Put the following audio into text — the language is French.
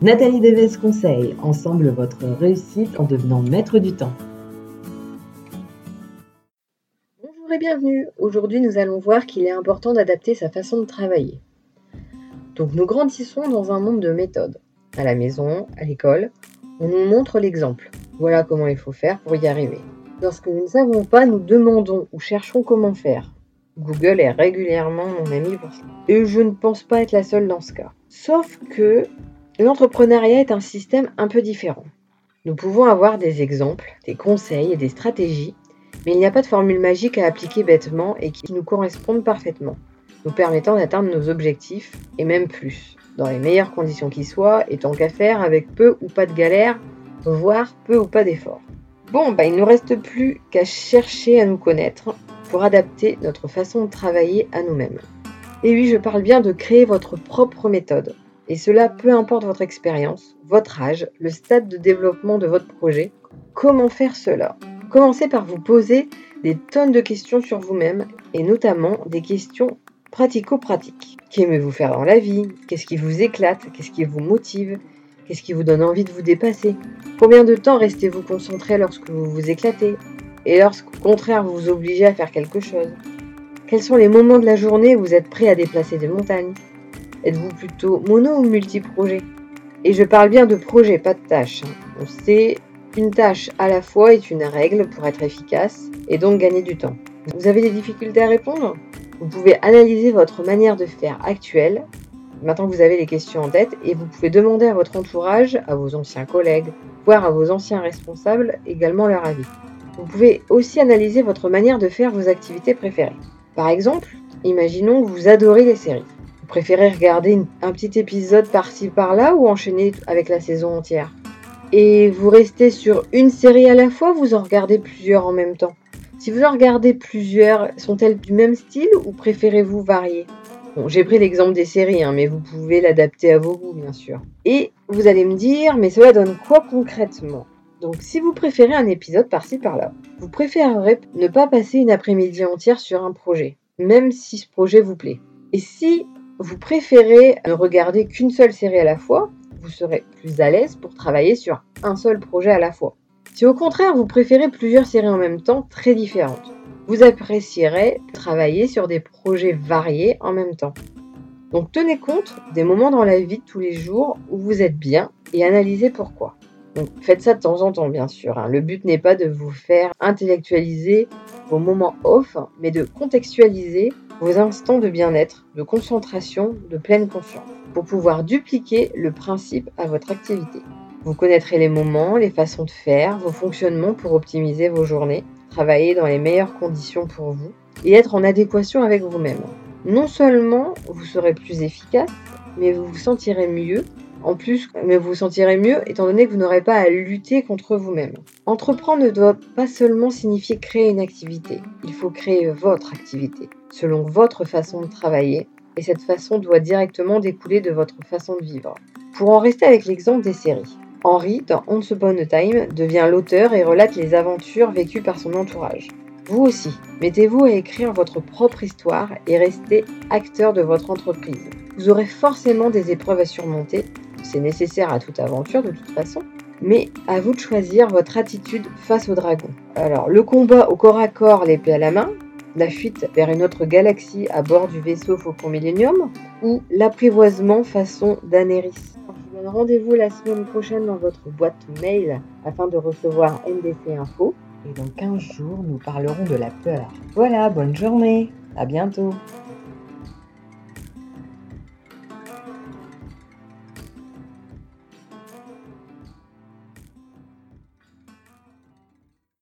Nathalie Deves conseille, ensemble votre réussite en devenant maître du temps. Bonjour et bienvenue. Aujourd'hui, nous allons voir qu'il est important d'adapter sa façon de travailler. Donc, nous grandissons dans un monde de méthodes. À la maison, à l'école, on nous montre l'exemple. Voilà comment il faut faire pour y arriver. Lorsque nous ne savons pas, nous demandons ou cherchons comment faire. Google est régulièrement mon ami pour ça. Et je ne pense pas être la seule dans ce cas. Sauf que L'entrepreneuriat est un système un peu différent. Nous pouvons avoir des exemples, des conseils et des stratégies, mais il n'y a pas de formule magique à appliquer bêtement et qui nous correspondent parfaitement, nous permettant d'atteindre nos objectifs et même plus, dans les meilleures conditions qui soient et tant qu'à faire avec peu ou pas de galère, voire peu ou pas d'efforts. Bon, bah, il ne nous reste plus qu'à chercher à nous connaître pour adapter notre façon de travailler à nous-mêmes. Et oui, je parle bien de créer votre propre méthode, et cela peu importe votre expérience, votre âge, le stade de développement de votre projet. Comment faire cela? Commencez par vous poser des tonnes de questions sur vous-même et notamment des questions pratico-pratiques. Qu'aimez-vous faire dans la vie? Qu'est-ce qui vous éclate? Qu'est-ce qui vous motive? Qu'est-ce qui vous donne envie de vous dépasser? Combien de temps restez-vous concentré lorsque vous vous éclatez? Et lorsqu'au contraire vous vous obligez à faire quelque chose? Quels sont les moments de la journée où vous êtes prêt à déplacer des montagnes? Êtes-vous plutôt mono ou multi-projet? Et je parle bien de projet, pas de tâche. Hein. On sait qu'une tâche à la fois est une règle pour être efficace et donc gagner du temps. Vous avez des difficultés à répondre? Vous pouvez analyser votre manière de faire actuelle, maintenant que vous avez les questions en tête, et vous pouvez demander à votre entourage, à vos anciens collègues, voire à vos anciens responsables également leur avis. Vous pouvez aussi analyser votre manière de faire vos activités préférées. Par exemple, imaginons que vous adorez les séries préférez regarder un petit épisode par-ci par-là ou enchaîner avec la saison entière? Et vous restez sur une série à la fois vous en regardez plusieurs en même temps? Si vous en regardez plusieurs, sont-elles du même style ou préférez-vous varier? Bon, j'ai pris l'exemple des séries, hein, mais vous pouvez l'adapter à vos goûts, bien sûr. Et vous allez me dire, mais cela donne quoi concrètement? Donc si vous préférez un épisode par-ci par-là, vous préférerez ne pas passer une après-midi entière sur un projet, même si ce projet vous plaît. Et si vous préférez ne regarder qu'une seule série à la fois, vous serez plus à l'aise pour travailler sur un seul projet à la fois. Si au contraire vous préférez plusieurs séries en même temps très différentes, vous apprécierez travailler sur des projets variés en même temps. Donc tenez compte des moments dans la vie de tous les jours où vous êtes bien et analysez pourquoi. Donc faites ça de temps en temps bien sûr. Hein. Le but n'est pas de vous faire intellectualiser vos moments off, mais de contextualiser vos instants de bien-être, de concentration, de pleine conscience, pour pouvoir dupliquer le principe à votre activité. Vous connaîtrez les moments, les façons de faire, vos fonctionnements pour optimiser vos journées, travailler dans les meilleures conditions pour vous et être en adéquation avec vous-même. Non seulement vous serez plus efficace, mais vous vous sentirez mieux en plus, vous vous sentirez mieux étant donné que vous n'aurez pas à lutter contre vous-même. Entreprendre ne doit pas seulement signifier créer une activité, il faut créer votre activité, selon votre façon de travailler, et cette façon doit directement découler de votre façon de vivre. Pour en rester avec l'exemple des séries, Henry, dans Once Upon a Time, devient l'auteur et relate les aventures vécues par son entourage. Vous aussi, mettez-vous à écrire votre propre histoire et restez acteur de votre entreprise. Vous aurez forcément des épreuves à surmonter c'est nécessaire à toute aventure de toute façon. Mais à vous de choisir votre attitude face au dragon. Alors, le combat au corps à corps, l'épée à la main, la fuite vers une autre galaxie à bord du vaisseau Faucon Millennium, ou l'apprivoisement façon Daenerys. Je vous donne rendez-vous la semaine prochaine dans votre boîte mail afin de recevoir NDC Info. Et dans 15 jours, nous parlerons de la peur. Voilà, bonne journée, à bientôt.